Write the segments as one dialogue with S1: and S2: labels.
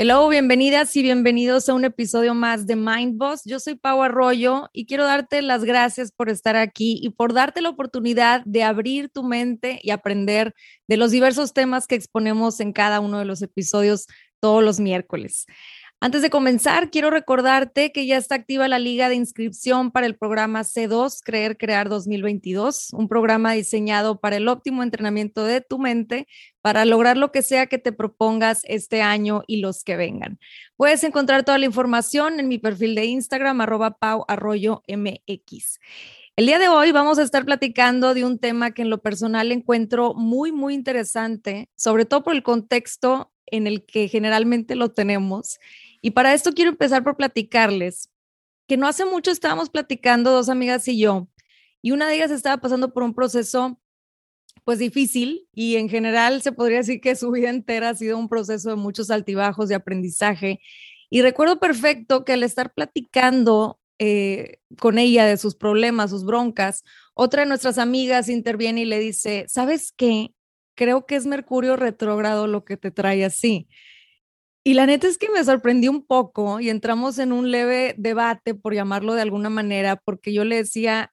S1: Hello, bienvenidas y bienvenidos a un episodio más de Mind Boss. Yo soy Pau Arroyo y quiero darte las gracias por estar aquí y por darte la oportunidad de abrir tu mente y aprender de los diversos temas que exponemos en cada uno de los episodios todos los miércoles. Antes de comenzar, quiero recordarte que ya está activa la liga de inscripción para el programa C2 Creer Crear 2022, un programa diseñado para el óptimo entrenamiento de tu mente para lograr lo que sea que te propongas este año y los que vengan. Puedes encontrar toda la información en mi perfil de Instagram, arroba pau arroyo mx. El día de hoy vamos a estar platicando de un tema que en lo personal encuentro muy, muy interesante, sobre todo por el contexto en el que generalmente lo tenemos y para esto quiero empezar por platicarles que no hace mucho estábamos platicando dos amigas y yo, y una de ellas estaba pasando por un proceso pues difícil y en general se podría decir que su vida entera ha sido un proceso de muchos altibajos de aprendizaje. Y recuerdo perfecto que al estar platicando eh, con ella de sus problemas, sus broncas, otra de nuestras amigas interviene y le dice, ¿sabes qué? Creo que es Mercurio retrógrado lo que te trae así. Y la neta es que me sorprendió un poco y entramos en un leve debate, por llamarlo de alguna manera, porque yo le decía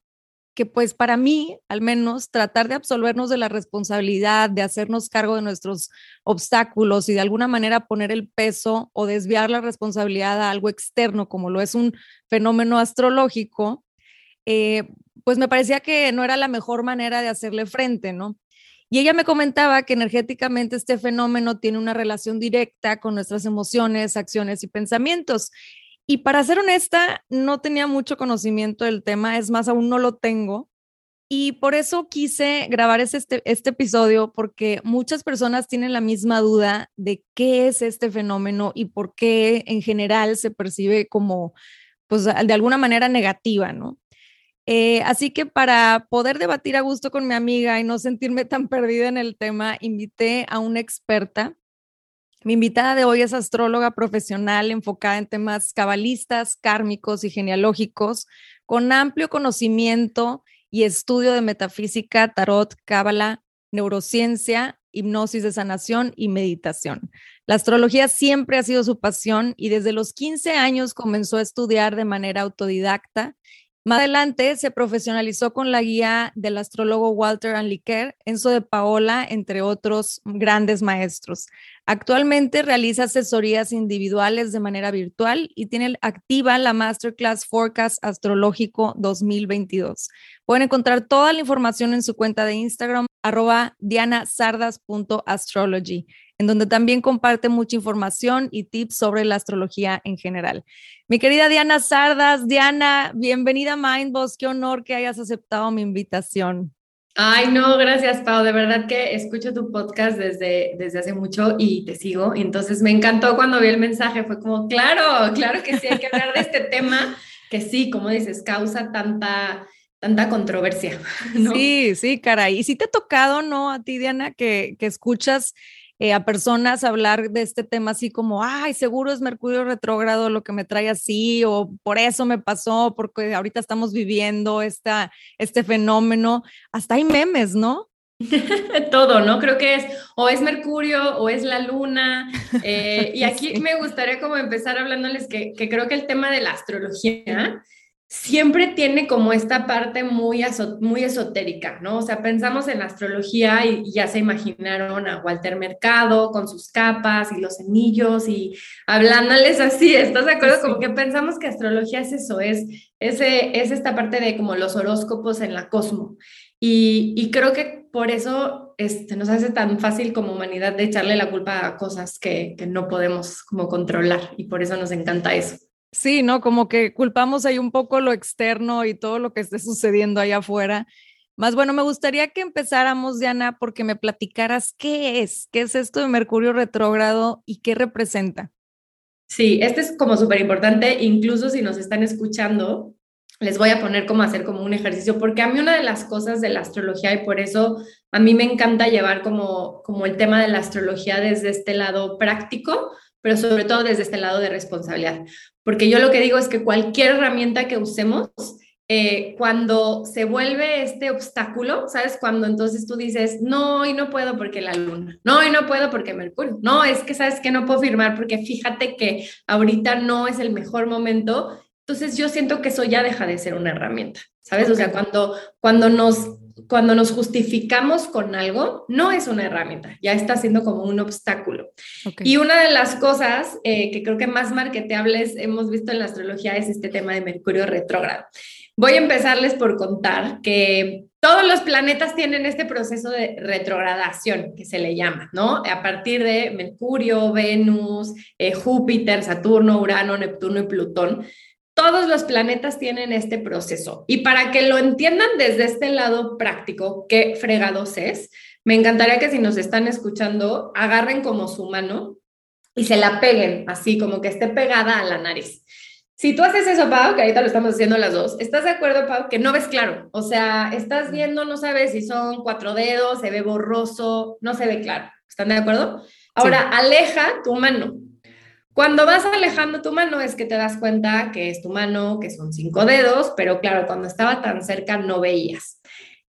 S1: que pues para mí, al menos, tratar de absolvernos de la responsabilidad, de hacernos cargo de nuestros obstáculos y de alguna manera poner el peso o desviar la responsabilidad a algo externo, como lo es un fenómeno astrológico, eh, pues me parecía que no era la mejor manera de hacerle frente, ¿no? Y ella me comentaba que energéticamente este fenómeno tiene una relación directa con nuestras emociones, acciones y pensamientos. Y para ser honesta, no tenía mucho conocimiento del tema, es más, aún no lo tengo. Y por eso quise grabar este, este episodio, porque muchas personas tienen la misma duda de qué es este fenómeno y por qué en general se percibe como, pues, de alguna manera negativa, ¿no? Eh, así que para poder debatir a gusto con mi amiga y no sentirme tan perdida en el tema, invité a una experta. Mi invitada de hoy es astróloga profesional enfocada en temas cabalistas, kármicos y genealógicos, con amplio conocimiento y estudio de metafísica, tarot, cábala, neurociencia, hipnosis de sanación y meditación. La astrología siempre ha sido su pasión y desde los 15 años comenzó a estudiar de manera autodidacta más adelante se profesionalizó con la guía del astrólogo Walter Anliker, Enzo de Paola, entre otros grandes maestros. Actualmente realiza asesorías individuales de manera virtual y tiene activa la Masterclass Forecast Astrológico 2022. Pueden encontrar toda la información en su cuenta de Instagram, arroba dianasardas.astrology en donde también comparte mucha información y tips sobre la astrología en general. Mi querida Diana Sardas, Diana, bienvenida a Mindboss, qué honor que hayas aceptado mi invitación.
S2: Ay, no, gracias, Pau. De verdad que escucho tu podcast desde, desde hace mucho y te sigo. Entonces me encantó cuando vi el mensaje. Fue como, claro, claro que sí, hay que hablar de este tema que sí, como dices, causa tanta, tanta controversia.
S1: Sí, sí, caray. Y si te ha tocado, ¿no? A ti, Diana, que, que escuchas eh, a personas hablar de este tema así como, ay, seguro es Mercurio retrógrado lo que me trae así, o por eso me pasó, porque ahorita estamos viviendo esta, este fenómeno. Hasta hay memes, ¿no?
S2: Todo, ¿no? Creo que es o es Mercurio o es la Luna. Eh, y aquí me gustaría como empezar hablándoles que, que creo que el tema de la astrología siempre tiene como esta parte muy, muy esotérica, ¿no? O sea, pensamos en astrología y, ya se imaginaron a Walter Mercado con sus capas y los anillos y hablándoles así, ¿estás de acuerdo? Como que pensamos que astrología es eso, es, ese, es esta parte de como los horóscopos en la cosmo. Y, creo que por eso este, nos hace tan fácil como humanidad de echarle la culpa a cosas que, que no podemos como controlar y por eso nos encanta eso.
S1: Sí, ¿no? Como que culpamos ahí un poco lo externo y todo lo que esté sucediendo allá afuera. Más bueno, me gustaría que empezáramos, Diana, porque me platicaras qué es, qué es esto de Mercurio retrógrado y qué representa.
S2: Sí, este es como súper importante, incluso si nos están escuchando, les voy a poner como hacer como un ejercicio, porque a mí una de las cosas de la astrología y por eso a mí me encanta llevar como, como el tema de la astrología desde este lado práctico, pero sobre todo desde este lado de responsabilidad, porque yo lo que digo es que cualquier herramienta que usemos, eh, cuando se vuelve este obstáculo, ¿sabes? Cuando entonces tú dices, no, y no puedo porque la luna, no, y no puedo porque Mercurio, no, es que sabes que no puedo firmar porque fíjate que ahorita no es el mejor momento. Entonces yo siento que eso ya deja de ser una herramienta, ¿sabes? O sea, cuando, cuando nos cuando nos justificamos con algo, no es una herramienta, ya está siendo como un obstáculo. Y una de las cosas eh, que creo que más marketeables hemos visto en la astrología es este tema de Mercurio retrógrado. Voy a empezarles por contar que todos los planetas tienen este proceso de retrogradación que se le llama, ¿no? A partir de Mercurio, Venus, eh, Júpiter, Saturno, Urano, Neptuno y Plutón todos los planetas tienen este proceso. Y para que lo entiendan desde este lado práctico, qué fregados es, me encantaría que si nos están escuchando, agarren como su mano y se la peguen, así como que esté pegada a la nariz. Si tú haces eso, Pau, que ahorita lo estamos haciendo las dos, ¿estás de acuerdo, Pau, que no ves claro? O sea, estás viendo, no sabes si son cuatro dedos, se ve borroso, no se ve claro. ¿Están de acuerdo? Ahora, aleja tu mano cuando vas alejando tu mano es que te das cuenta que es tu mano, que son cinco dedos, pero claro, cuando estaba tan cerca no veías.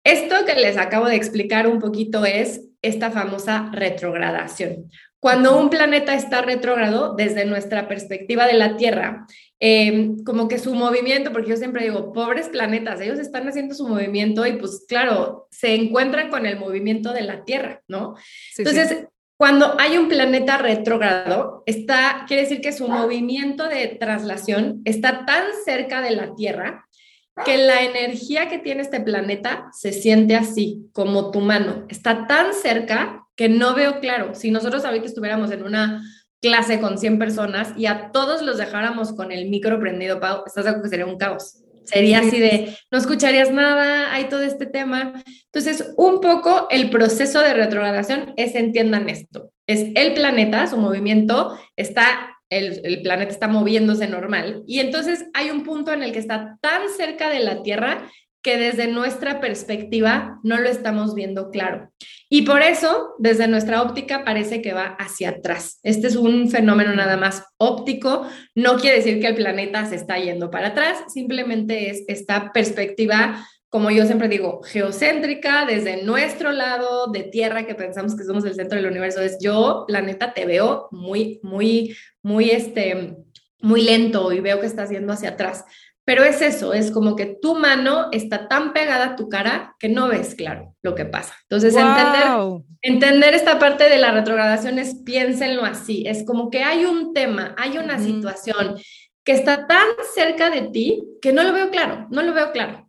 S2: Esto que les acabo de explicar un poquito es esta famosa retrogradación. Cuando un planeta está retrógrado, desde nuestra perspectiva de la Tierra, em, como que su movimiento, porque yo siempre digo, pobres planetas, ellos están haciendo su movimiento y pues claro, se encuentran con el movimiento de la Tierra, ¿no? Entonces, cuando hay un planeta retrógrado, está, quiere decir que su movimiento de traslación está tan cerca de la Tierra que la energía que tiene este planeta se siente así, como tu mano. Está tan cerca que no veo claro. Si nosotros ahorita estuviéramos en una clase con 100 personas y a todos los dejáramos con el micro prendido, Pau, estás de que sería un caos. Sería así de, no escucharías nada, hay todo este tema. Entonces, un poco el proceso de retrogradación es, entiendan esto, es el planeta, su movimiento está, el, el planeta está moviéndose normal y entonces hay un punto en el que está tan cerca de la Tierra que desde nuestra perspectiva no lo estamos viendo claro. Y por eso, desde nuestra óptica, parece que va hacia atrás. Este es un fenómeno nada más óptico. No quiere decir que el planeta se está yendo para atrás, simplemente es esta perspectiva como yo siempre digo, geocéntrica, desde nuestro lado de Tierra, que pensamos que somos el centro del universo, es yo, planeta, te veo muy, muy, muy, este, muy lento y veo que está yendo hacia atrás. Pero es eso, es como que tu mano está tan pegada a tu cara que no ves claro lo que pasa. Entonces, entender, entender esta parte de la retrogradación es piénsenlo así, es como que hay un tema, hay una situación que está tan cerca de ti que no lo veo claro, no lo veo claro.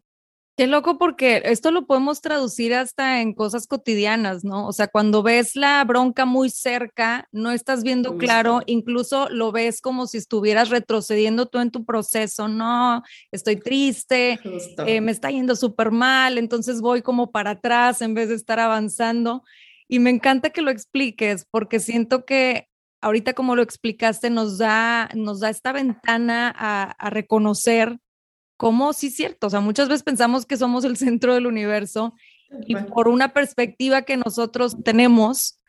S1: Qué loco porque esto lo podemos traducir hasta en cosas cotidianas, ¿no? O sea, cuando ves la bronca muy cerca, no estás viendo claro, incluso lo ves como si estuvieras retrocediendo tú en tu proceso, no, estoy triste, eh, me está yendo súper mal, entonces voy como para atrás en vez de estar avanzando. Y me encanta que lo expliques porque siento que ahorita como lo explicaste nos da, nos da esta ventana a, a reconocer cómo sí es cierto, o sea, muchas veces pensamos que somos el centro del universo y por una perspectiva que nosotros tenemos,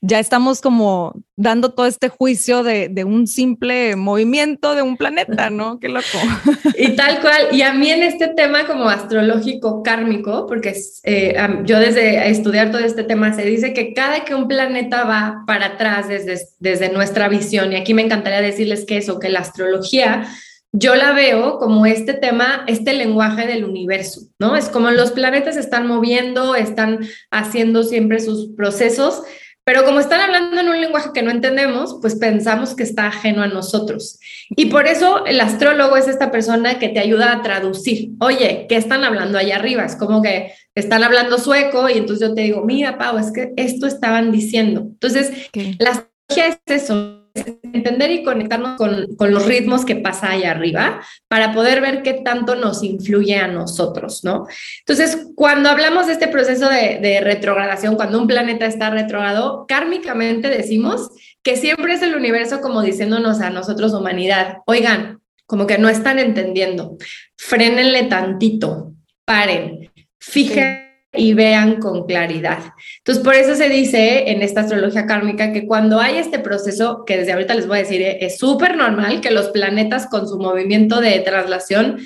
S1: ya estamos como dando todo este juicio de, de, un simple movimiento de un planeta, ¿no? Qué loco.
S2: Y tal cual, y a mí en este tema como astrológico kármico, porque eh, yo desde estudiar todo este tema, se dice que cada que un planeta va para atrás desde, desde nuestra visión, y aquí me encantaría decirles que eso, que la astrología yo la veo como este tema, este lenguaje del universo, ¿no? Es como los planetas están moviendo, están haciendo siempre sus procesos, pero como están hablando en un lenguaje que no entendemos, pues pensamos que está ajeno a nosotros. Y por eso el astrólogo es esta persona que te ayuda a traducir. Oye, ¿qué están hablando allá arriba? Es como que están hablando sueco y entonces yo te digo, mira, Pau, es que esto estaban diciendo. Entonces, la astrología es eso, entender y conectarnos con, con, los ritmos que pasa allá arriba para poder ver qué tanto nos influye a nosotros, ¿no? Entonces, cuando hablamos de este proceso de, de retrogradación, cuando un planeta está retrogrado, kármicamente decimos que siempre es el universo como diciéndonos a nosotros, humanidad, oigan, como que no están entendiendo, frénenle tantito, paren, fíjense y vean con claridad. Entonces, por eso se dice en esta astrología kármica que cuando hay este proceso, que desde ahorita les voy a decir, eh, es súper normal que los planetas con su movimiento de traslación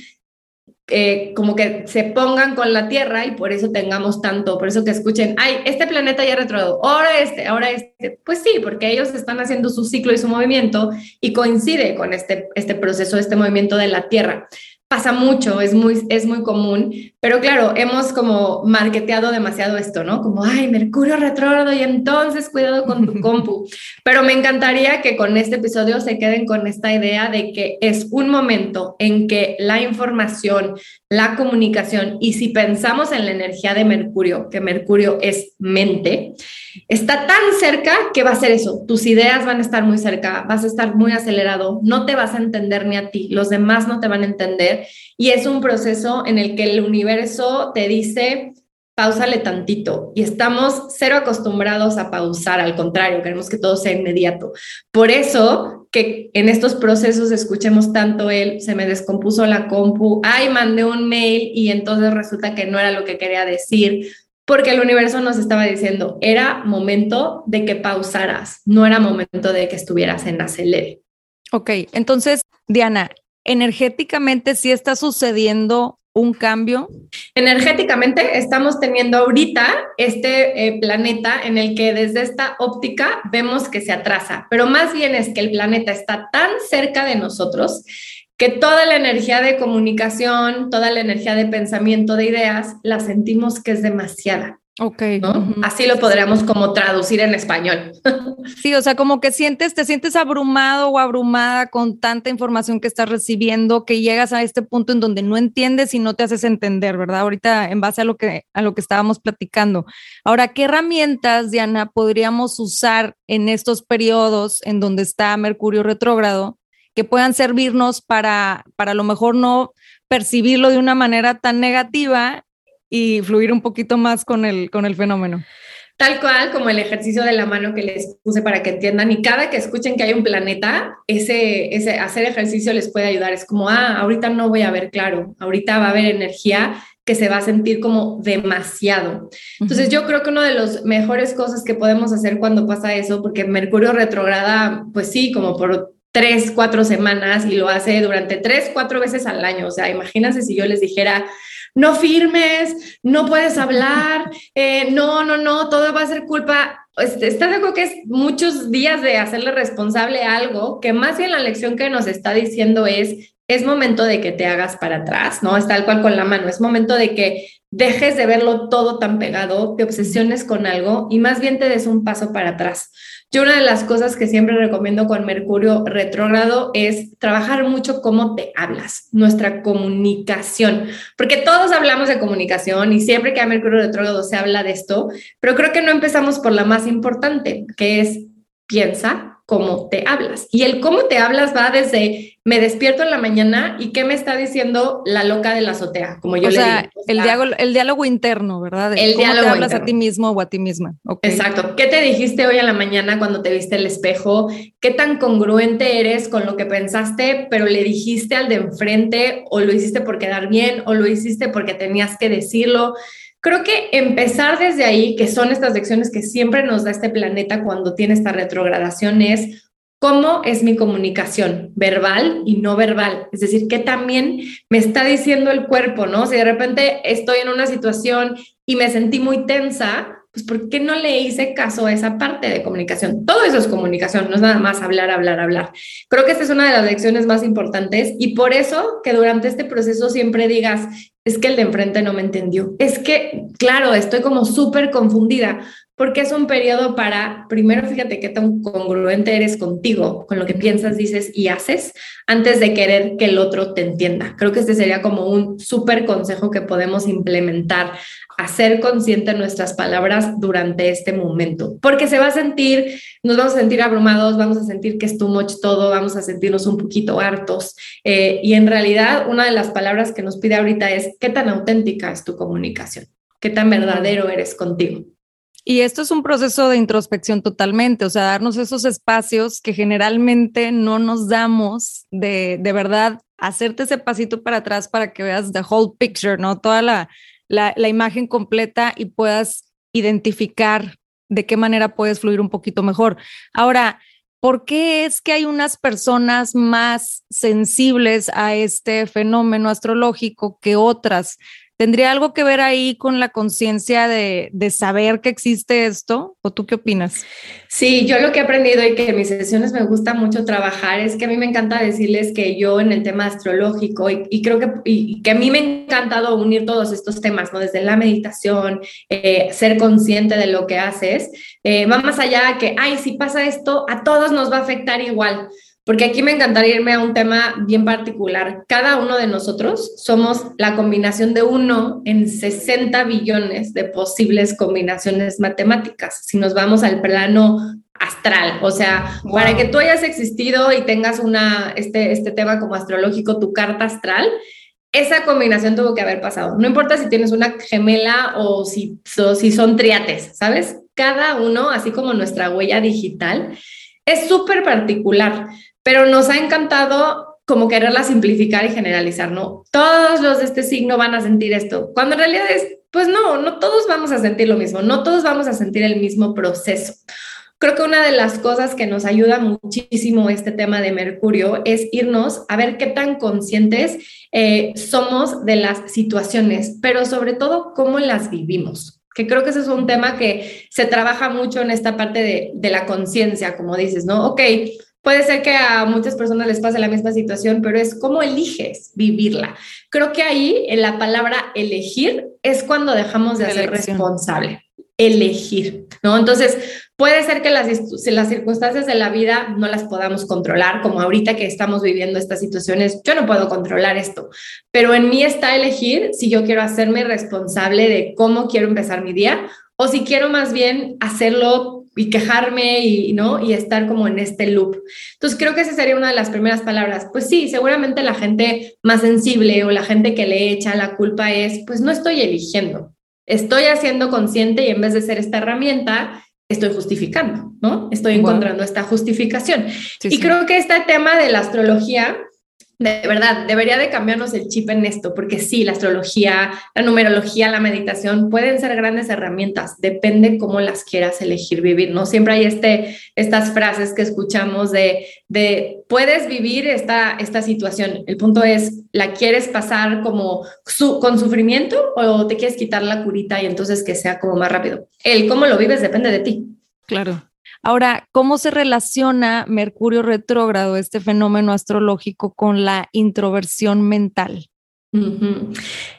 S2: eh, como que se pongan con la Tierra y por eso tengamos tanto, por eso que escuchen, ay, este planeta ya retrogrado, ahora este, ahora este. Pues sí, porque ellos están haciendo su ciclo y su movimiento y coincide con este, este proceso, este movimiento de la Tierra pasa mucho, es muy, es muy común, pero claro, hemos como marketeado demasiado esto, ¿no? Como, ay, Mercurio retrógrado y entonces cuidado con tu compu. Pero me encantaría que con este episodio se queden con esta idea de que es un momento en que la información, la comunicación, y si pensamos en la energía de Mercurio, que Mercurio es mente, está tan cerca que va a ser eso. Tus ideas van a estar muy cerca, vas a estar muy acelerado, no te vas a entender ni a ti, los demás no te van a entender. Y es un proceso en el que el universo te dice, pausale tantito. Y estamos cero acostumbrados a pausar, al contrario, queremos que todo sea inmediato. Por eso que en estos procesos escuchemos tanto el, se me descompuso la compu, ay, mandé un mail y entonces resulta que no era lo que quería decir porque el universo nos estaba diciendo, era momento de que pausaras, no era momento de que estuvieras en acelere.
S1: Ok, entonces, Diana, energéticamente sí está sucediendo un cambio?
S2: Energéticamente estamos teniendo ahorita este eh, planeta en el que desde esta óptica vemos que se atrasa, pero más bien es que el planeta está tan cerca de nosotros que toda la energía de comunicación, toda la energía de pensamiento, de ideas, la sentimos que es demasiada.
S1: Ok.
S2: Así lo podríamos como traducir en español.
S1: Sí, o sea, como que sientes, te sientes abrumado o abrumada con tanta información que estás recibiendo que llegas a este punto en donde no entiendes y no te haces entender, ¿verdad? Ahorita en base a lo que, a lo que estábamos platicando. Ahora, ¿qué herramientas, Diana, podríamos usar en estos periodos en donde está Mercurio retrógrado que puedan servirnos para, para a lo mejor no percibirlo de una manera tan negativa y fluir un poquito más con el, con el fenómeno.
S2: Tal cual como el ejercicio de la mano que les puse para que entiendan y cada que escuchen que hay un planeta, ese, ese hacer ejercicio les puede ayudar. Es como, ah, ahorita no voy a ver claro, ahorita va a haber energía que se va a sentir como demasiado. Entonces yo creo que una de las mejores cosas que podemos hacer cuando pasa eso, porque Mercurio retrograda, pues sí, como por tres, cuatro semanas y lo hace durante tres, cuatro veces al año. O sea, imagínense si yo les dijera, no firmes, no puedes hablar, eh, no, no, no, todo va a ser culpa. Este, está de acuerdo que es muchos días de hacerle responsable algo que más bien la lección que nos está diciendo es, es momento de que te hagas para atrás, ¿no? Es tal cual con la mano, es momento de que dejes de verlo todo tan pegado, te obsesiones con algo y más bien te des un paso para atrás. Yo una de las cosas que siempre recomiendo con Mercurio retrógrado es trabajar mucho cómo te hablas, nuestra comunicación, porque todos hablamos de comunicación y siempre que hay Mercurio retrógrado se habla de esto, pero creo que no empezamos por la más importante, que es piensa, cómo te hablas. Y el cómo te hablas va desde me despierto en la mañana y qué me está diciendo la loca de la azotea, como yo le digo.
S1: el, diálogo, el diálogo interno, ¿verdad? el cómo diálogo te hablas a ti mismo o a ti misma.
S2: Exacto. ¿Qué te dijiste hoy en la mañana cuando te viste el espejo? ¿Qué tan congruente eres con lo que pensaste, pero le dijiste al de enfrente o lo hiciste por quedar bien o lo hiciste porque tenías que decirlo? Creo que empezar desde ahí, que son estas lecciones que siempre nos da este planeta cuando tiene esta retrogradación, es cómo es mi comunicación verbal y no verbal. Es decir, que también me está diciendo el cuerpo, ¿no? Si de repente estoy en una situación y me sentí muy tensa, pues ¿por qué no le hice caso a esa parte de comunicación? Todo eso es comunicación, no es nada más hablar, hablar, hablar. Creo que esta es una de las lecciones más importantes y por eso que durante este proceso siempre digas, es que el de enfrente no me entendió. Es que, claro, estoy como súper confundida, porque es un periodo para, primero fíjate qué tan congruente eres contigo, con lo que piensas, dices y haces, antes de querer que el otro te entienda. Creo que este sería como un súper consejo que podemos implementar, hacer consciente nuestras palabras durante este momento, porque se va a sentir, nos vamos a sentir abrumados, vamos a sentir que es too much todo, vamos a sentirnos un poquito hartos. Eh, y en realidad, una de las palabras que nos pide ahorita es, ¿qué tan auténtica es tu comunicación? ¿Qué tan verdadero eres contigo?
S1: Y esto es un proceso de introspección totalmente, o sea, darnos esos espacios que generalmente no nos damos de, de verdad, hacerte ese pasito para atrás para que veas the whole picture, ¿no? Toda la, la, la imagen completa y puedas identificar de qué manera puedes fluir un poquito mejor. Ahora, ¿por qué es que hay unas personas más sensibles a este fenómeno astrológico que otras? ¿Tendría algo que ver ahí con la conciencia de, saber que existe esto? ¿O tú qué opinas?
S2: Sí, yo lo que he aprendido y que en mis sesiones me gusta mucho trabajar es que a mí me encanta decirles que yo en el tema astrológico y, creo que, y, que a mí me ha encantado unir todos estos temas, ¿no? Desde la meditación, eh, ser consciente de lo que haces, eh, va más allá que, ay, si pasa esto, a todos nos va a afectar igual porque aquí me encantaría irme a un tema bien particular. Cada uno de nosotros somos la combinación de uno en 60 billones de posibles combinaciones matemáticas. Si nos vamos al plano astral, o sea, para que tú hayas existido y tengas una, este, este tema como astrológico, tu carta astral, esa combinación tuvo que haber pasado. No importa si tienes una gemela o si, o si son triates, ¿sabes? Cada uno, así como nuestra huella digital, es súper particular pero nos ha encantado como quererla simplificar y generalizar, ¿no? Todos los de este signo van a sentir esto, cuando en realidad es, pues no, no todos vamos a sentir lo mismo, no todos vamos a sentir el mismo proceso. Creo que una de las cosas que nos ayuda muchísimo este tema de Mercurio es irnos a ver qué tan conscientes eh, somos de las situaciones, pero sobre todo cómo las vivimos que creo que ese es un tema que se trabaja mucho en esta parte de, de la conciencia, como dices, ¿no? Ok, Puede ser que a muchas personas les pase la misma situación, pero es cómo eliges vivirla. Creo que ahí en la palabra elegir es cuando dejamos de ser responsable. Elegir, ¿no? Entonces, puede ser que las, circunstancias de la vida no las podamos controlar, como ahorita que estamos viviendo estas situaciones, yo no puedo controlar esto, pero en mí está elegir si yo quiero hacerme responsable de cómo quiero empezar mi día o si quiero más bien hacerlo y quejarme y, ¿no? y estar como en este loop. Entonces creo que esa sería una de las primeras palabras. Pues sí, seguramente la gente más sensible o la gente que le echa la culpa es, pues no estoy eligiendo, estoy haciendo consciente y en vez de ser esta herramienta, estoy justificando, ¿no? Estoy encontrando esta justificación. y creo que este tema de la astrología de verdad, debería de cambiarnos el chip en esto, porque sí, la astrología, la numerología, la meditación pueden ser grandes herramientas, depende cómo las quieras elegir vivir, ¿no? Siempre hay este, estas frases que escuchamos de, de puedes vivir esta, esta situación, el punto es, ¿la quieres pasar como con sufrimiento o te quieres quitar la curita y entonces que sea como más rápido? El cómo lo vives depende de ti.
S1: Claro. Ahora, ¿cómo se relaciona Mercurio retrógrado, este fenómeno astrológico, con la introversión mental?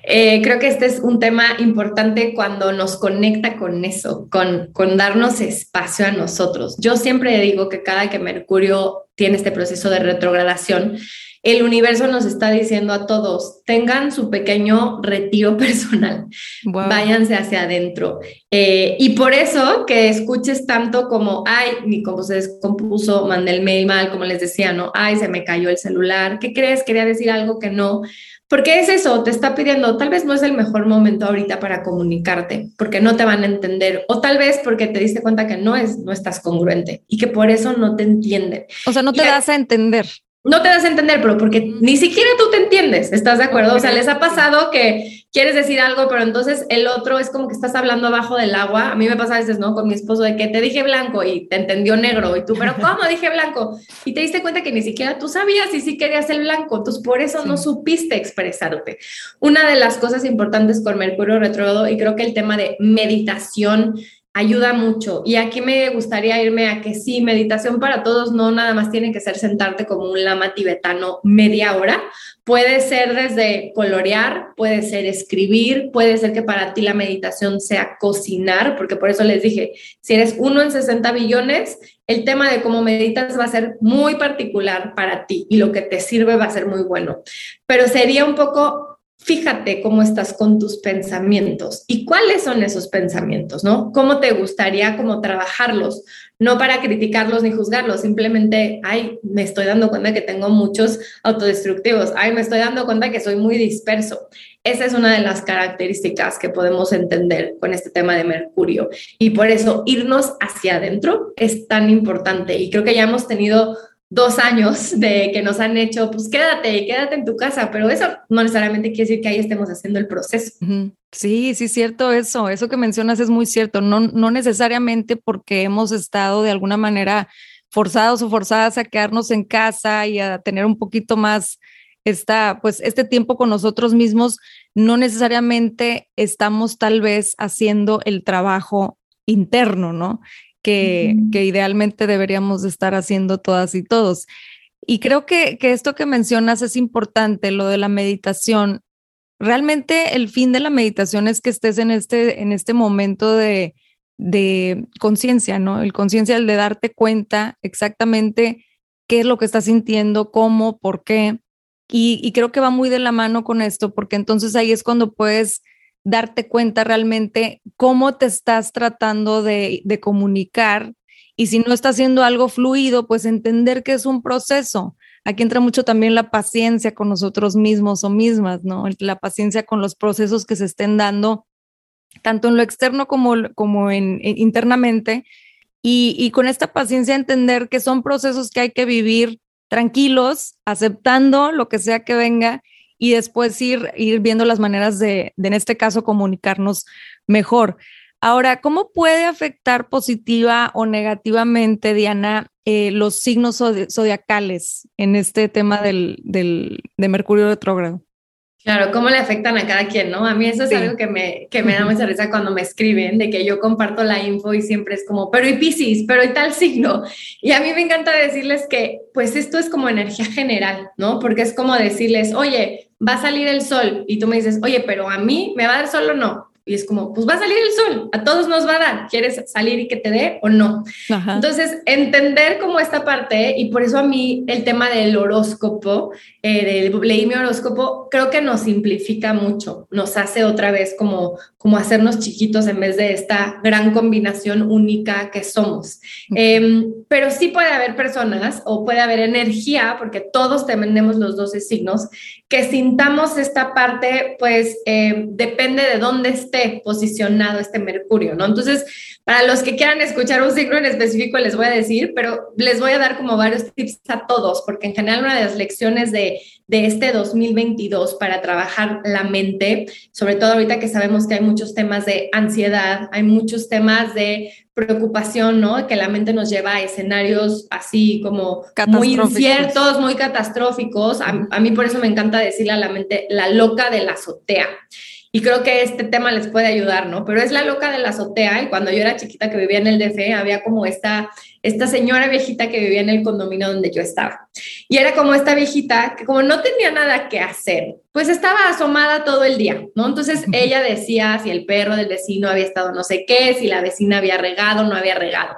S2: Eh, creo que este es un tema importante cuando nos conecta con eso, con, con darnos espacio a nosotros. Yo siempre digo que cada que Mercurio tiene este proceso de retrogradación, el universo nos está diciendo a todos, tengan su pequeño retiro personal, váyanse hacia adentro. Eh, y por eso que escuches tanto como, ay, mi compu se descompuso, mandé el mail mal, como les decía, ¿no? Ay, se me cayó el celular, ¿qué crees? Quería decir algo que no. Porque es eso, te está pidiendo, tal vez no es el mejor momento ahorita para comunicarte, porque no te van a entender, o tal vez porque te diste cuenta que no es, no estás congruente y que por eso no te entienden.
S1: O sea, no te das a entender
S2: no te das a entender, pero porque ni siquiera tú te entiendes, ¿estás de acuerdo? O sea, les ha pasado que quieres decir algo, pero entonces el otro es como que estás hablando abajo del agua. A mí me pasa a veces, ¿no? Con mi esposo de que te dije blanco y te entendió negro y tú, pero ¿cómo dije blanco? Y te diste cuenta que ni siquiera tú sabías y sí querías el blanco, entonces por eso no supiste expresarte. Una de las cosas importantes con Mercurio retrógrado y creo que el tema de meditación ayuda mucho. Y aquí me gustaría irme a que sí, meditación para todos no nada más tiene que ser sentarte como un lama tibetano media hora. Puede ser desde colorear, puede ser escribir, puede ser que para ti la meditación sea cocinar, porque por eso les dije, si eres uno en 60 billones, el tema de cómo meditas va a ser muy particular para ti y lo que te sirve va a ser muy bueno. Pero sería un poco fíjate cómo estás con tus pensamientos y cuáles son esos pensamientos, ¿no? ¿Cómo te gustaría como trabajarlos? No para criticarlos ni juzgarlos, simplemente, ay, me estoy dando cuenta que tengo muchos autodestructivos, ay, me estoy dando cuenta que soy muy disperso. Esa es una de las características que podemos entender con este tema de Mercurio y por eso irnos hacia adentro es tan importante y creo que ya hemos tenido dos años de que nos han hecho, pues quédate, quédate en tu casa, pero eso no necesariamente quiere decir que ahí estemos haciendo el proceso.
S1: Sí, sí, cierto eso, eso que mencionas es muy cierto, no, no necesariamente porque hemos estado de alguna manera forzados o forzadas a quedarnos en casa y a tener un poquito más esta, pues este tiempo con nosotros mismos, no necesariamente estamos tal vez haciendo el trabajo interno, ¿no? Que, idealmente deberíamos estar haciendo todas y todos. Y creo que, que esto que mencionas es importante, lo de la meditación. Realmente el fin de la meditación es que estés en este, en este momento de, de conciencia, ¿no? El conciencia, el de darte cuenta exactamente qué es lo que estás sintiendo, cómo, por qué. Y, y, creo que va muy de la mano con esto, porque entonces ahí es cuando puedes darte cuenta realmente cómo te estás tratando de, comunicar y si no está haciendo algo fluido, pues entender que es un proceso. Aquí entra mucho también la paciencia con nosotros mismos o mismas, ¿no? La paciencia con los procesos que se estén dando, tanto en lo externo como, como en, internamente. Y, y con esta paciencia entender que son procesos que hay que vivir tranquilos, aceptando lo que sea que venga y después ir, ir viendo las maneras de, en este caso, comunicarnos mejor. Ahora, ¿cómo puede afectar positiva o negativamente, Diana, eh, los signos zodiacales en este tema del, del, de Mercurio retrógrado?
S2: Claro, cómo le afectan a cada quien, ¿no? A mí eso es algo que me, que me da mucha risa cuando me escriben, de que yo comparto la info y siempre es como, pero y Piscis, pero y tal signo. Y a mí me encanta decirles que, pues esto es como energía general, ¿no? Porque es como decirles, oye, va a salir el sol y tú me dices, oye, pero a mí me va a dar sol o no. Y es como, pues va a salir el sol, a todos nos va a dar, ¿quieres salir y que te dé o no? Entonces, entender como esta parte, y por eso a mí el tema del horóscopo, eh, del leí mi horóscopo, creo que nos simplifica mucho, nos hace otra vez como, como hacernos chiquitos en vez de esta gran combinación única que somos. Em, pero sí puede haber personas o puede haber energía, porque todos tenemos los 12 signos, que sintamos esta parte, pues eh, depende de dónde esté posicionado este Mercurio, ¿no? Entonces, para los que quieran escuchar un signo en específico, les voy a decir, pero les voy a dar como varios tips a todos, porque en general una de las lecciones de, de este 2022 para trabajar la mente, sobre todo ahorita que sabemos que hay muchos temas de ansiedad, hay muchos temas de preocupación, ¿no? Que la mente nos lleva a escenarios así como muy inciertos, muy catastróficos. A, a, mí por eso me encanta decirle a la mente la loca de la azotea. Y creo que este tema les puede ayudar, ¿no? Pero es la loca de la azotea y cuando yo era chiquita que vivía en el DF, había como esta, esta señora viejita que vivía en el condominio donde yo estaba. Y era como esta viejita que como no tenía nada que hacer, pues estaba asomada todo el día, ¿no? Entonces ella decía si el perro del vecino había estado no sé qué, si la vecina había regado, no había regado.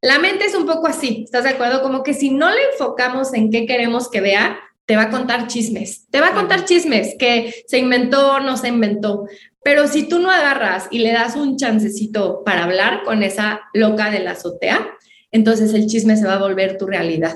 S2: La mente es un poco así, ¿estás de acuerdo? Como que si no le enfocamos en qué queremos que vea, te va a contar chismes, te va a contar chismes que se inventó, no se inventó. Pero si tú no agarras y le das un chancecito para hablar con esa loca de la azotea, entonces el chisme se va a volver tu realidad.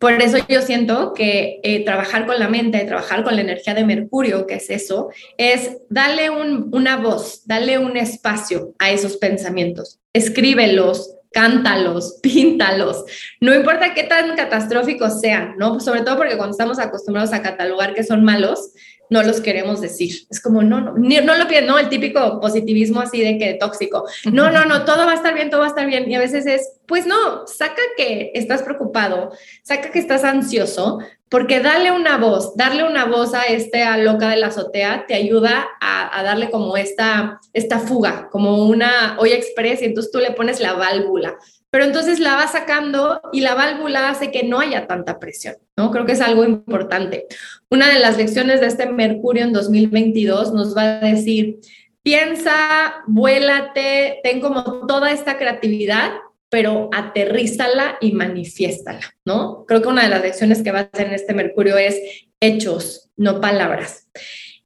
S2: Por eso yo siento que eh, trabajar con la mente, trabajar con la energía de Mercurio, que es eso, es darle una voz, darle un espacio a esos pensamientos. Escríbelos, cántalos, píntalos, no importa qué tan catastróficos sean, ¿no? Sobre todo porque cuando estamos acostumbrados a catalogar que son malos, no los queremos decir. Es como, no, no, no lo piden, no, el típico positivismo así de que tóxico. No, no, no, todo va a estar bien, todo va a estar bien. Y a veces es, pues no, saca que estás preocupado, saca que estás ansioso, porque darle una voz, darle una voz a este a loca de la azotea te ayuda a, a, darle como esta, esta fuga, como una olla express y entonces tú le pones la válvula pero entonces la va sacando y la válvula hace que no haya tanta presión, ¿no? Creo que es algo importante. Una de las lecciones de este Mercurio en 2022 nos va a decir, piensa, vuélate, ten como toda esta creatividad, pero aterrízala y manifiéstala, ¿no? Creo que una de las lecciones que va a hacer en este Mercurio es hechos, no palabras.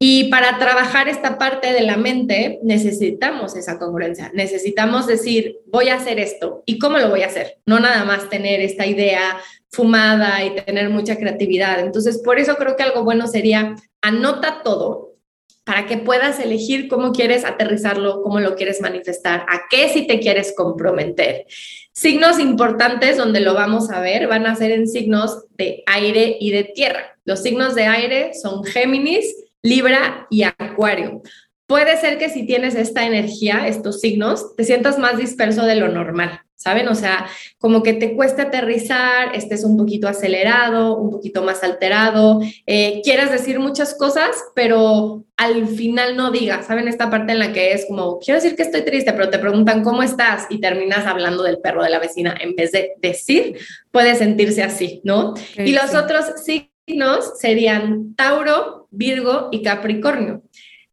S2: Y para trabajar esta parte de la mente necesitamos esa congruencia, necesitamos decir, voy a hacer esto y cómo lo voy a hacer, no nada más tener esta idea fumada y tener mucha creatividad. Entonces, por eso creo que algo bueno sería anota todo para que puedas elegir cómo quieres aterrizarlo, cómo lo quieres manifestar, a qué si te quieres comprometer. Signos importantes donde lo vamos a ver van a ser en signos de aire y de tierra. Los signos de aire son Géminis, Libra y Acuario. Puede ser que si tienes esta energía, estos signos, te sientas más disperso de lo normal, ¿saben? O sea, como que te cuesta aterrizar, estés un poquito acelerado, un poquito más alterado, eh, quieras decir muchas cosas, pero al final no digas, ¿saben? Esta parte en la que es como, quiero decir que estoy triste, pero te preguntan cómo estás y terminas hablando del perro de la vecina en vez de decir, puede sentirse así, ¿no? y los otros signos serían Tauro, Virgo y Capricornio.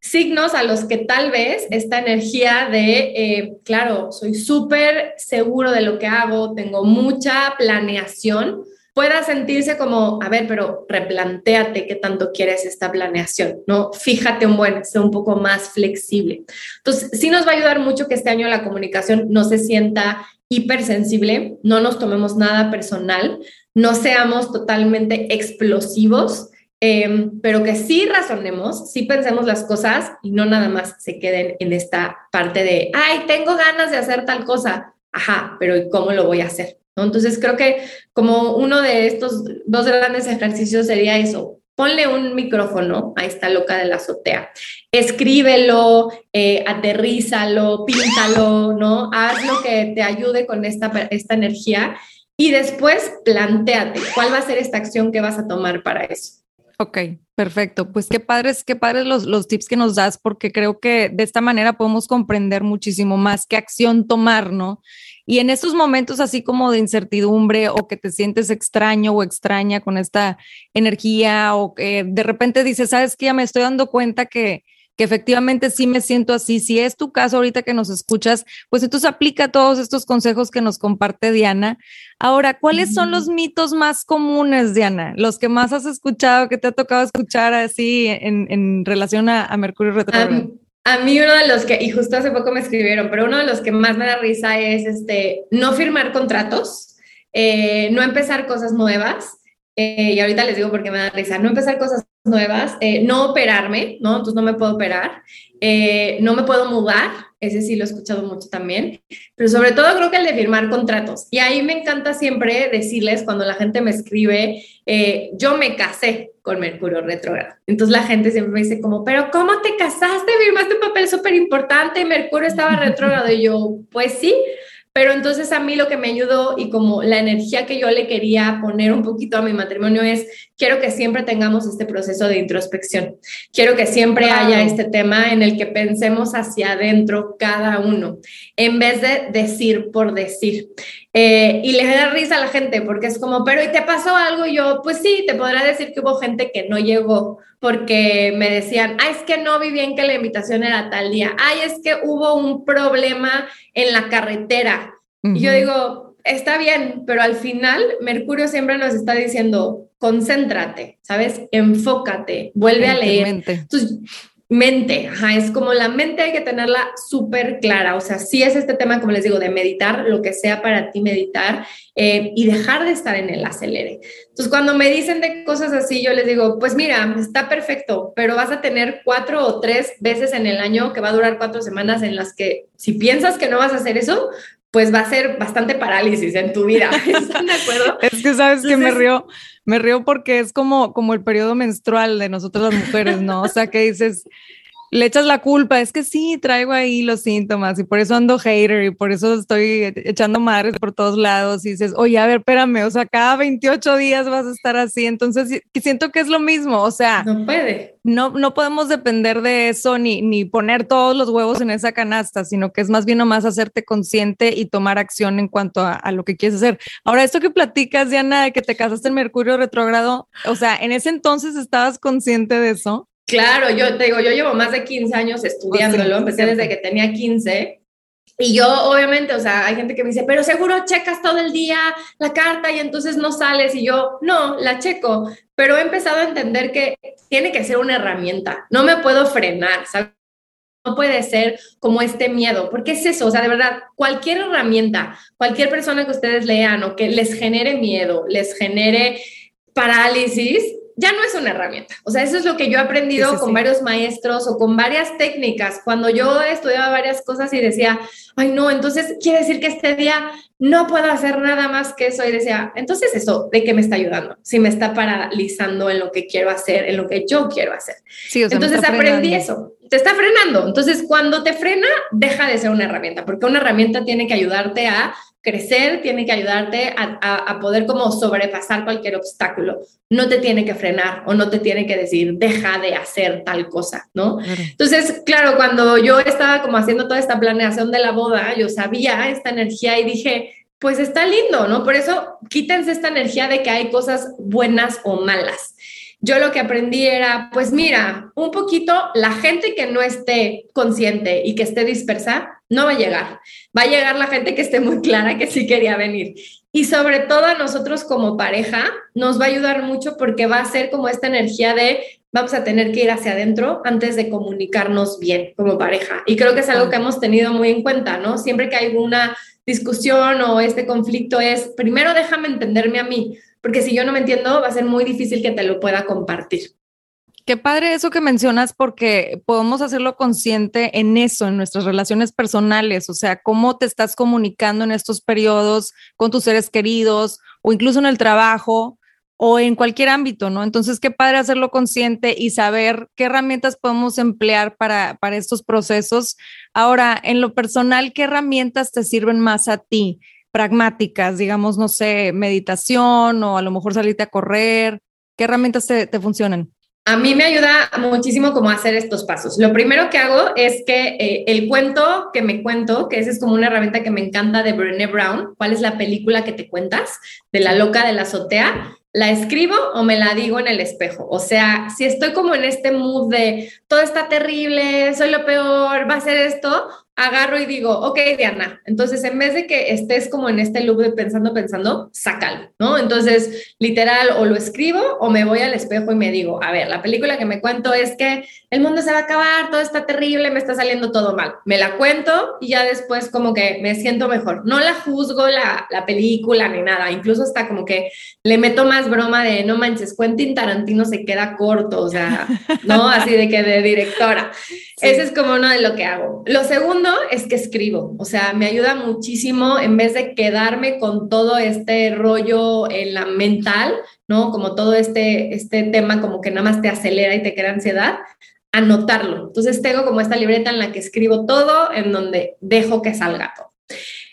S2: Signos a los que tal vez esta energía de, eh, claro, soy súper seguro de lo que hago, tengo mucha planeación, pueda sentirse como, a ver, pero replantéate qué tanto quieres esta planeación, ¿no? Fíjate un buen, sé un poco más flexible. Entonces, sí nos va a ayudar mucho que este año la comunicación no se sienta hipersensible, no nos tomemos nada personal, no seamos totalmente explosivos, Em, pero que sí razonemos, sí pensemos las cosas y no nada más se queden en esta parte de, ay, tengo ganas de hacer tal cosa, ajá, pero ¿y cómo lo voy a hacer? ¿No? Entonces creo que como uno de estos dos grandes ejercicios sería eso, ponle un micrófono a esta loca de la azotea, escríbelo, eh, aterrízalo, píntalo, ¿no? Haz lo que te ayude con esta, esta energía y después planteate cuál va a ser esta acción que vas a tomar para eso.
S1: Ok, perfecto. Pues qué padres, qué padres los, los tips que nos das, porque creo que de esta manera podemos comprender muchísimo más qué acción tomar, ¿no? Y en estos momentos así como de incertidumbre o que te sientes extraño o extraña con esta energía o que de repente dices, sabes que ya me estoy dando cuenta que, que efectivamente sí me siento así. Si es tu caso ahorita que nos escuchas, pues entonces aplica todos estos consejos que nos comparte Diana. Ahora, ¿cuáles son los mitos más comunes, Diana? Los que más has escuchado, que te ha tocado escuchar así en, relación a, Mercurio retrógrado.
S2: A mí uno de los que, y justo hace poco me escribieron, pero uno de los que más me da risa es este, no firmar contratos, eh, no empezar cosas nuevas. Eh, y ahorita les digo por qué me da risa, no empezar cosas nuevas, eh, no operarme, ¿no? Entonces no me puedo operar, eh, no me puedo mudar, ese sí lo he escuchado mucho también, pero sobre todo creo que el de firmar contratos. Y ahí me encanta siempre decirles cuando la gente me escribe, eh, yo me casé con Mercurio retrógrado. Entonces la gente siempre me dice como, pero ¿cómo te casaste? Firmaste un papel súper importante y Mercurio estaba retrógrado. Y yo, pues sí, pero entonces a mí lo que me ayudó y como la energía que yo le quería poner un poquito a mi matrimonio es, quiero que siempre tengamos este proceso de introspección. Quiero que siempre haya este tema en el que pensemos hacia adentro cada uno, en vez de decir por decir. Eh, y le da risa a la gente porque es como, pero ¿y te pasó algo? Y yo, pues sí, te podrá decir que hubo gente que no llegó porque me decían, ay, es que no vi bien que la invitación era tal día, ay, es que hubo un problema en la carretera. Y yo digo, está bien, pero al final Mercurio siempre nos está diciendo, concéntrate, ¿sabes? Enfócate, vuelve a leer. Entonces, mente, ajá, es como la mente hay que tenerla súper clara, o sea, sí es este tema, como les digo, de meditar, lo que sea para ti meditar eh, y dejar de estar en el acelere. Entonces, cuando me dicen de cosas así, yo les digo, pues mira, está perfecto, pero vas a tener cuatro o tres veces en el año que va a durar cuatro semanas en las que si piensas que no vas a hacer eso, pues va a ser bastante parálisis en tu vida. ¿Están de acuerdo?
S1: Es que sabes que me río, me río porque es como, como el periodo menstrual de nosotros las mujeres, ¿no? O sea, que dices, le echas la culpa, es que sí, traigo ahí los síntomas y por eso ando hater y por eso estoy echando madres por todos lados y dices, oye, a ver, espérame, o sea, cada 28 días vas a estar así, entonces siento que es lo mismo, o sea,
S2: no puede.
S1: No, no podemos depender de eso ni, ni poner todos los huevos en esa canasta, sino que es más bien nomás hacerte consciente y tomar acción en cuanto a, a lo que quieres hacer. Ahora, esto que platicas, Diana, de que te casaste en Mercurio retrógrado, o sea, en ese entonces estabas consciente de eso.
S2: Claro, yo te digo, yo llevo más de 15 años estudiándolo, empecé desde que tenía 15. Y yo, obviamente, o sea, hay gente que me dice, pero seguro checas todo el día la carta y entonces no sales. Y yo, no, la checo, pero he empezado a entender que tiene que ser una herramienta. No me puedo frenar, ¿sabes? No puede ser como este miedo, porque es eso, o sea, de verdad, cualquier herramienta, cualquier persona que ustedes lean o que les genere miedo, les genere parálisis, ya no es una herramienta. O sea, eso es lo que yo he aprendido con varios maestros o con varias técnicas. Cuando yo estudiaba varias cosas y decía, ay, no, entonces quiere decir que este día no puedo hacer nada más que eso. Y decía, entonces eso, ¿de qué me está ayudando? Si me está paralizando en lo que quiero hacer, en lo que yo quiero hacer. entonces aprendí eso. Te está frenando. Entonces, cuando te frena, deja de ser una herramienta, porque una herramienta tiene que ayudarte a crecer, tiene que ayudarte a, poder como sobrepasar cualquier obstáculo. No te tiene que frenar o no te tiene que decir, deja de hacer tal cosa, ¿no? Entonces, claro, cuando yo estaba como haciendo toda esta planeación de la boda, yo sabía esta energía y dije, pues está lindo, ¿no? Por eso quítense esta energía de que hay cosas buenas o malas. Yo lo que aprendí era, pues mira, un poquito la gente que no esté consciente y que esté dispersa, no va a llegar. Va a llegar la gente que esté muy clara que sí quería venir. Y sobre todo a nosotros como pareja nos va a ayudar mucho porque va a ser como esta energía de vamos a tener que ir hacia adentro antes de comunicarnos bien como pareja. Y creo que es algo que hemos tenido muy en cuenta, ¿no? Siempre que hay una discusión o este conflicto es, primero déjame entenderme a mí, porque si yo no me entiendo va a ser muy difícil que te lo pueda compartir.
S1: Qué padre eso que mencionas porque podemos hacerlo consciente en eso, en nuestras relaciones personales, o sea, cómo te estás comunicando en estos periodos con tus seres queridos o incluso en el trabajo o en cualquier ámbito, ¿no? Entonces, qué padre hacerlo consciente y saber qué herramientas podemos emplear para, para estos procesos. Ahora, en lo personal, ¿qué herramientas te sirven más a ti? Pragmáticas, digamos, no sé, meditación o a lo mejor salirte a correr. ¿Qué herramientas te, te funcionan?
S2: A mí me ayuda muchísimo como hacer estos pasos. Lo primero que hago es que eh, el cuento que me cuento, que esa es como una herramienta que me encanta de Brené Brown, ¿cuál es la película que te cuentas? De la loca de la azotea. ¿La escribo o me la digo en el espejo? O sea, si estoy como en este mood de todo está terrible, soy lo peor, va a ser esto, agarro y digo, ok, Diana, entonces en vez de que estés como en este loop de pensando, pensando, sácalo, ¿no? Entonces, literal, o lo escribo o me voy al espejo y me digo, a ver, la película que me cuento es que el mundo se va a acabar, todo está terrible, me está saliendo todo mal. Me la cuento y ya después como que me siento mejor. No la juzgo la, la película ni nada, incluso hasta como que le meto más broma de, no manches, Quentin Tarantino se queda corto, o sea, ¿no? Así de que de directora. Ese es como uno de lo que hago. Lo segundo es que escribo, o sea, me ayuda muchísimo en vez de quedarme con todo este rollo en la mental, ¿no? Como todo este, este tema como que nada más te acelera y te crea ansiedad, anotarlo. Entonces tengo como esta libreta en la que escribo todo, en donde dejo que salga todo.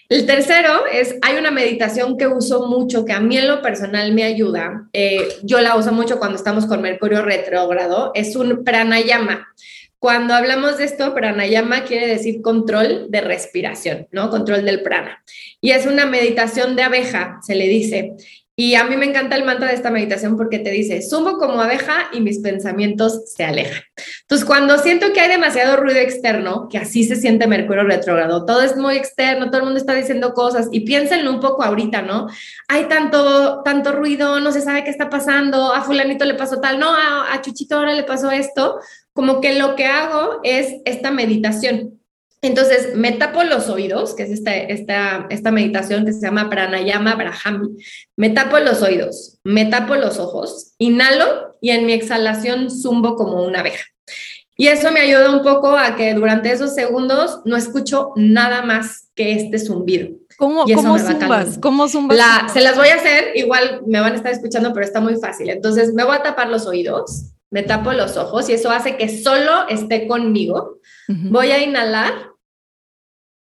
S2: El tercero es, hay una meditación que uso mucho, que a mí en lo personal me ayuda. Eh, yo la uso mucho cuando estamos con Mercurio retrógrado. Es un pranayama. Cuando hablamos de esto, pranayama quiere decir control de respiración, ¿no? Control del prana. Y es una meditación de abeja, se le dice. Y a mí me encanta el mantra de esta meditación porque te dice, subo como abeja y mis pensamientos se alejan. Entonces, cuando siento que hay demasiado ruido externo, que así se siente Mercurio retrógrado, todo es muy externo, todo el mundo está diciendo cosas y piénsenlo un poco ahorita, ¿no? Hay tanto, tanto ruido, no se sabe qué está pasando, a fulanito le pasó tal, no, a, a Chuchito ahora le pasó esto como que lo que hago es esta meditación. Entonces, me tapo los oídos, que es esta, esta, esta meditación que se llama Pranayama Brahmi. Me tapo los oídos, me tapo los ojos, inhalo y en mi exhalación zumbo como una abeja. Y eso me ayuda un poco a que durante esos segundos no escucho nada más que este zumbido.
S1: ¿Cómo, ¿cómo zumbas? ¿Cómo zumbas?
S2: se las voy a hacer, igual me van a estar escuchando, pero está muy fácil. Entonces me voy a tapar los oídos, me tapo los ojos y eso hace que solo esté conmigo. Voy a inhalar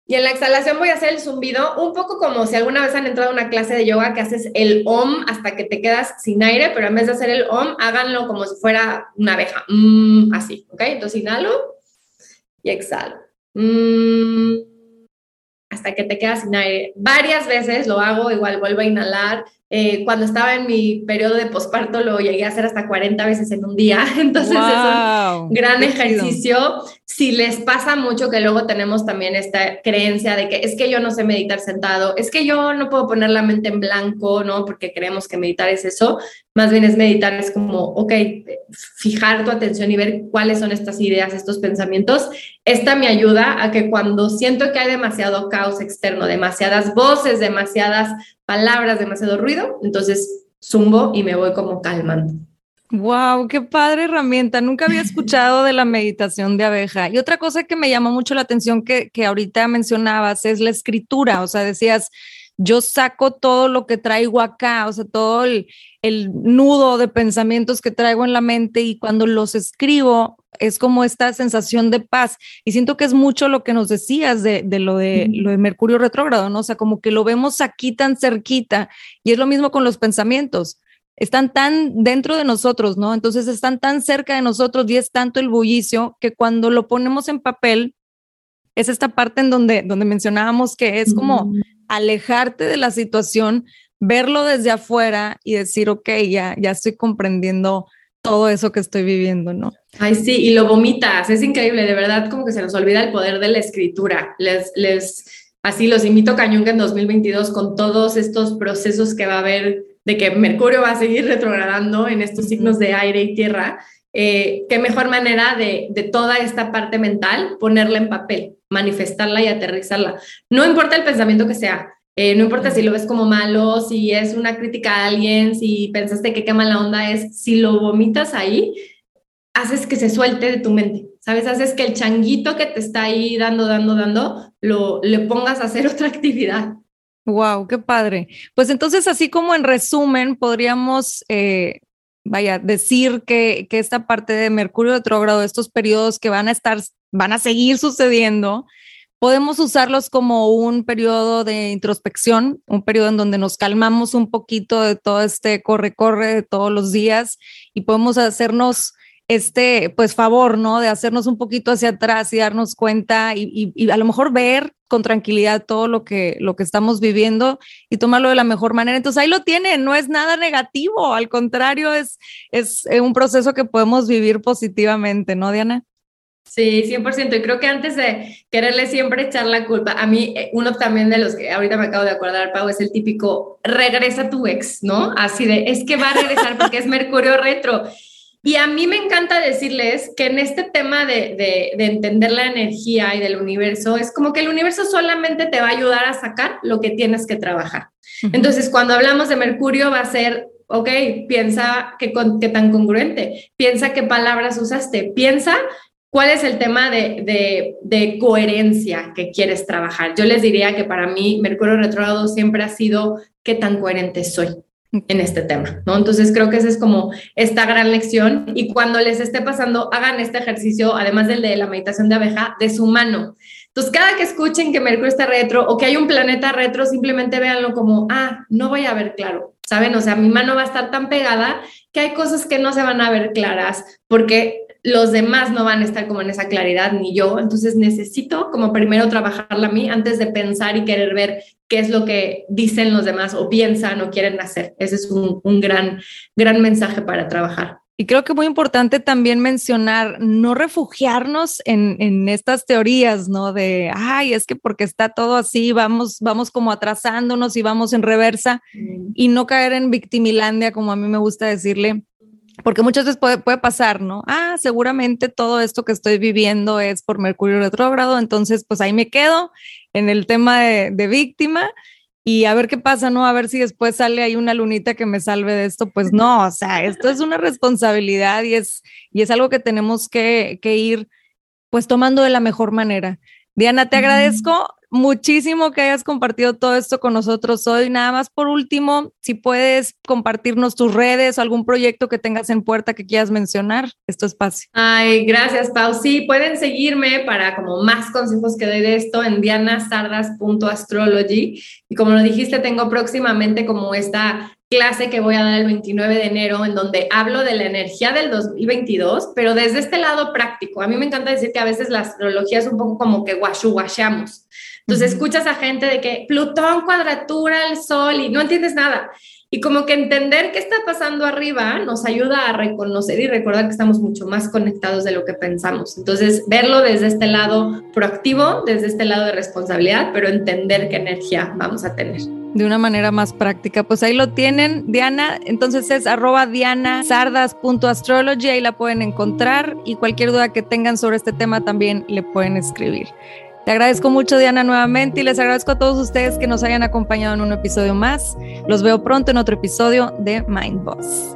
S2: y en la exhalación voy a hacer el zumbido, un poco como si alguna vez han entrado a una clase de yoga que haces el om hasta que te quedas sin aire, pero en vez de hacer el om, háganlo como si fuera una abeja. Mm, así, ¿ok? Entonces inhalo y exhalo. Mm, hasta que te quedas sin aire. Varias veces lo hago, igual vuelvo a inhalar eh, cuando estaba en mi periodo de posparto lo llegué a hacer hasta 40 veces en un día, entonces es un gran ejercicio. Si les pasa mucho que luego tenemos también esta creencia de que es que yo no sé meditar sentado, es que yo no puedo poner la mente en blanco, ¿no? Porque creemos que meditar es eso, más bien es meditar, es como, ok, fijar tu atención y ver cuáles son estas ideas, estos pensamientos. Esta me ayuda a que cuando siento que hay demasiado caos externo, demasiadas voces, demasiadas palabras, demasiado ruido, entonces zumbo y me voy como calmando.
S1: Wow, qué padre herramienta. Nunca había escuchado de la meditación de abeja. Y otra cosa que me llamó mucho la atención que, que ahorita mencionabas es la escritura. O sea, decías, yo saco todo lo que traigo acá, o sea, todo el, el nudo de pensamientos que traigo en la mente y cuando los escribo es como esta sensación de paz. Y siento que es mucho lo que nos decías de, de lo, de lo de Mercurio retrógrado, ¿no? O sea, como que lo vemos aquí tan cerquita y es lo mismo con los pensamientos. Están tan dentro de nosotros, ¿no? Entonces están tan cerca de nosotros y es tanto el bullicio que cuando lo ponemos en papel, es esta parte en donde, donde mencionábamos que es como alejarte de la situación, verlo desde afuera y decir, ok, ya, ya estoy comprendiendo todo eso que estoy viviendo, ¿no?
S2: Ay, sí, y lo vomitas, es increíble, de verdad, como que se nos olvida el poder de la escritura. Les, les, así los invito a Cañunga en 2022 con todos estos procesos que va a haber de que Mercurio va a seguir retrogradando en estos signos de aire y tierra. Eh, qué mejor manera de, de toda esta parte mental ponerla en papel manifestarla y aterrizarla. No importa el pensamiento que sea, eh, no importa si lo ves como malo, si es una crítica a alguien, si pensaste que qué mala onda es, si lo vomitas ahí, haces que se suelte de tu mente, ¿sabes? Haces que el changuito que te está ahí dando, dando, dando, lo, le pongas a hacer otra actividad.
S1: Wow, qué padre. Pues entonces, así como en resumen, podríamos, eh, vaya, decir que, esta parte de Mercurio retrógrado, estos periodos que van a estar van a seguir sucediendo, podemos usarlos como un periodo de introspección, un periodo en donde nos calmamos un poquito de todo este corre-corre de todos los días y podemos hacernos este, pues favor, ¿no? De hacernos un poquito hacia atrás y darnos cuenta y, a lo mejor ver con tranquilidad todo lo que, lo que estamos viviendo y tomarlo de la mejor manera. Entonces ahí lo tienen, no es nada negativo, al contrario, es, es un proceso que podemos vivir positivamente, ¿no, Diana?
S2: Sí, 100%. Y creo que antes de quererle siempre echar la culpa, a mí eh, uno también de los que ahorita me acabo de acordar, Pau, es el típico, regresa tu ex, ¿no? Así de, es que va a regresar porque es Mercurio retro. Y a mí me encanta decirles que en este tema de, de, de, entender la energía y del universo, es como que el universo solamente te va a ayudar a sacar lo que tienes que trabajar. Entonces, cuando hablamos de Mercurio, va a ser, ok, piensa qué, qué tan congruente, piensa qué palabras usaste, piensa ¿Cuál es el tema de, de, coherencia que quieres trabajar? Yo les diría que para mí Mercurio retrógrado siempre ha sido qué tan coherente soy en este tema, ¿no? Entonces creo que esa es como esta gran lección y cuando les esté pasando, hagan este ejercicio, además del de la meditación de abeja, de su mano. Entonces, cada que escuchen que Mercurio está retro o que hay un planeta retro, simplemente véanlo como, ah, no voy a ver claro, ¿saben? O sea, mi mano va a estar tan pegada que hay cosas que no se van a ver claras porque los demás no van a estar como en esa claridad, ni yo. Entonces necesito como primero trabajarla a mí antes de pensar y querer ver qué es lo que dicen los demás o piensan o quieren hacer. Ese es un, gran, gran mensaje para trabajar.
S1: Y creo que muy importante también mencionar, no refugiarnos en, en, estas teorías, ¿no? De, ay, es que porque está todo así, vamos, vamos como atrasándonos y vamos en reversa y no caer en victimilandia, como a mí me gusta decirle, porque muchas veces puede, puede, pasar, ¿no? Ah, seguramente todo esto que estoy viviendo es por Mercurio retrógrado, entonces pues ahí me quedo en el tema de, víctima y a ver qué pasa, ¿no? A ver si después sale ahí una lunita que me salve de esto, pues no, o sea, esto es una responsabilidad y es, y es algo que tenemos que, que ir pues tomando de la mejor manera. Diana, te agradezco muchísimo que hayas compartido todo esto con nosotros hoy. Nada más por último, si puedes compartirnos tus redes o algún proyecto que tengas en puerta que quieras mencionar, esto espacio.
S2: Ay, gracias, Pau. Sí, pueden seguirme para como más consejos que doy de esto en dianasardas.astrology. Y como lo dijiste, tengo próximamente como esta clase que voy a dar el 29 de enero, en donde hablo de la energía del 2022, pero desde este lado práctico. A mí me encanta decir que a veces la astrología es un poco como que guashu guashamos. Entonces escuchas a gente de que Plutón cuadratura el Sol y no entiendes nada. Y como que entender qué está pasando arriba nos ayuda a reconocer y recordar que estamos mucho más conectados de lo que pensamos. Entonces, verlo desde este lado proactivo, desde este lado de responsabilidad, pero entender qué energía vamos a tener
S1: de una manera más práctica. Pues ahí lo tienen, Diana. Entonces es arroba dianasardas.astrology, ahí la pueden encontrar y cualquier duda que tengan sobre este tema también le pueden escribir. Te agradezco mucho, Diana, nuevamente y les agradezco a todos ustedes que nos hayan acompañado en un episodio más. Los veo pronto en otro episodio de Mind Boss.